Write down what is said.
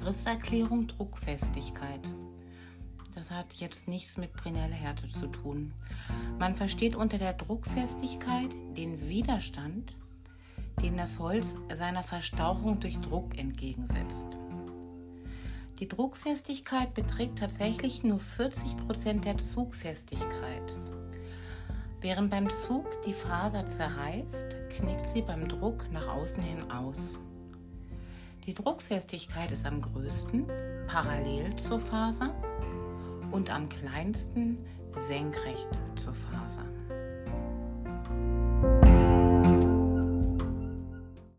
Begriffserklärung Druckfestigkeit. Das hat jetzt nichts mit Brinelle Härte zu tun. Man versteht unter der Druckfestigkeit den Widerstand, den das Holz seiner Verstauchung durch Druck entgegensetzt. Die Druckfestigkeit beträgt tatsächlich nur 40% der Zugfestigkeit. Während beim Zug die Faser zerreißt, knickt sie beim Druck nach außen hin aus. Die Druckfestigkeit ist am größten parallel zur Faser und am kleinsten senkrecht zur Faser.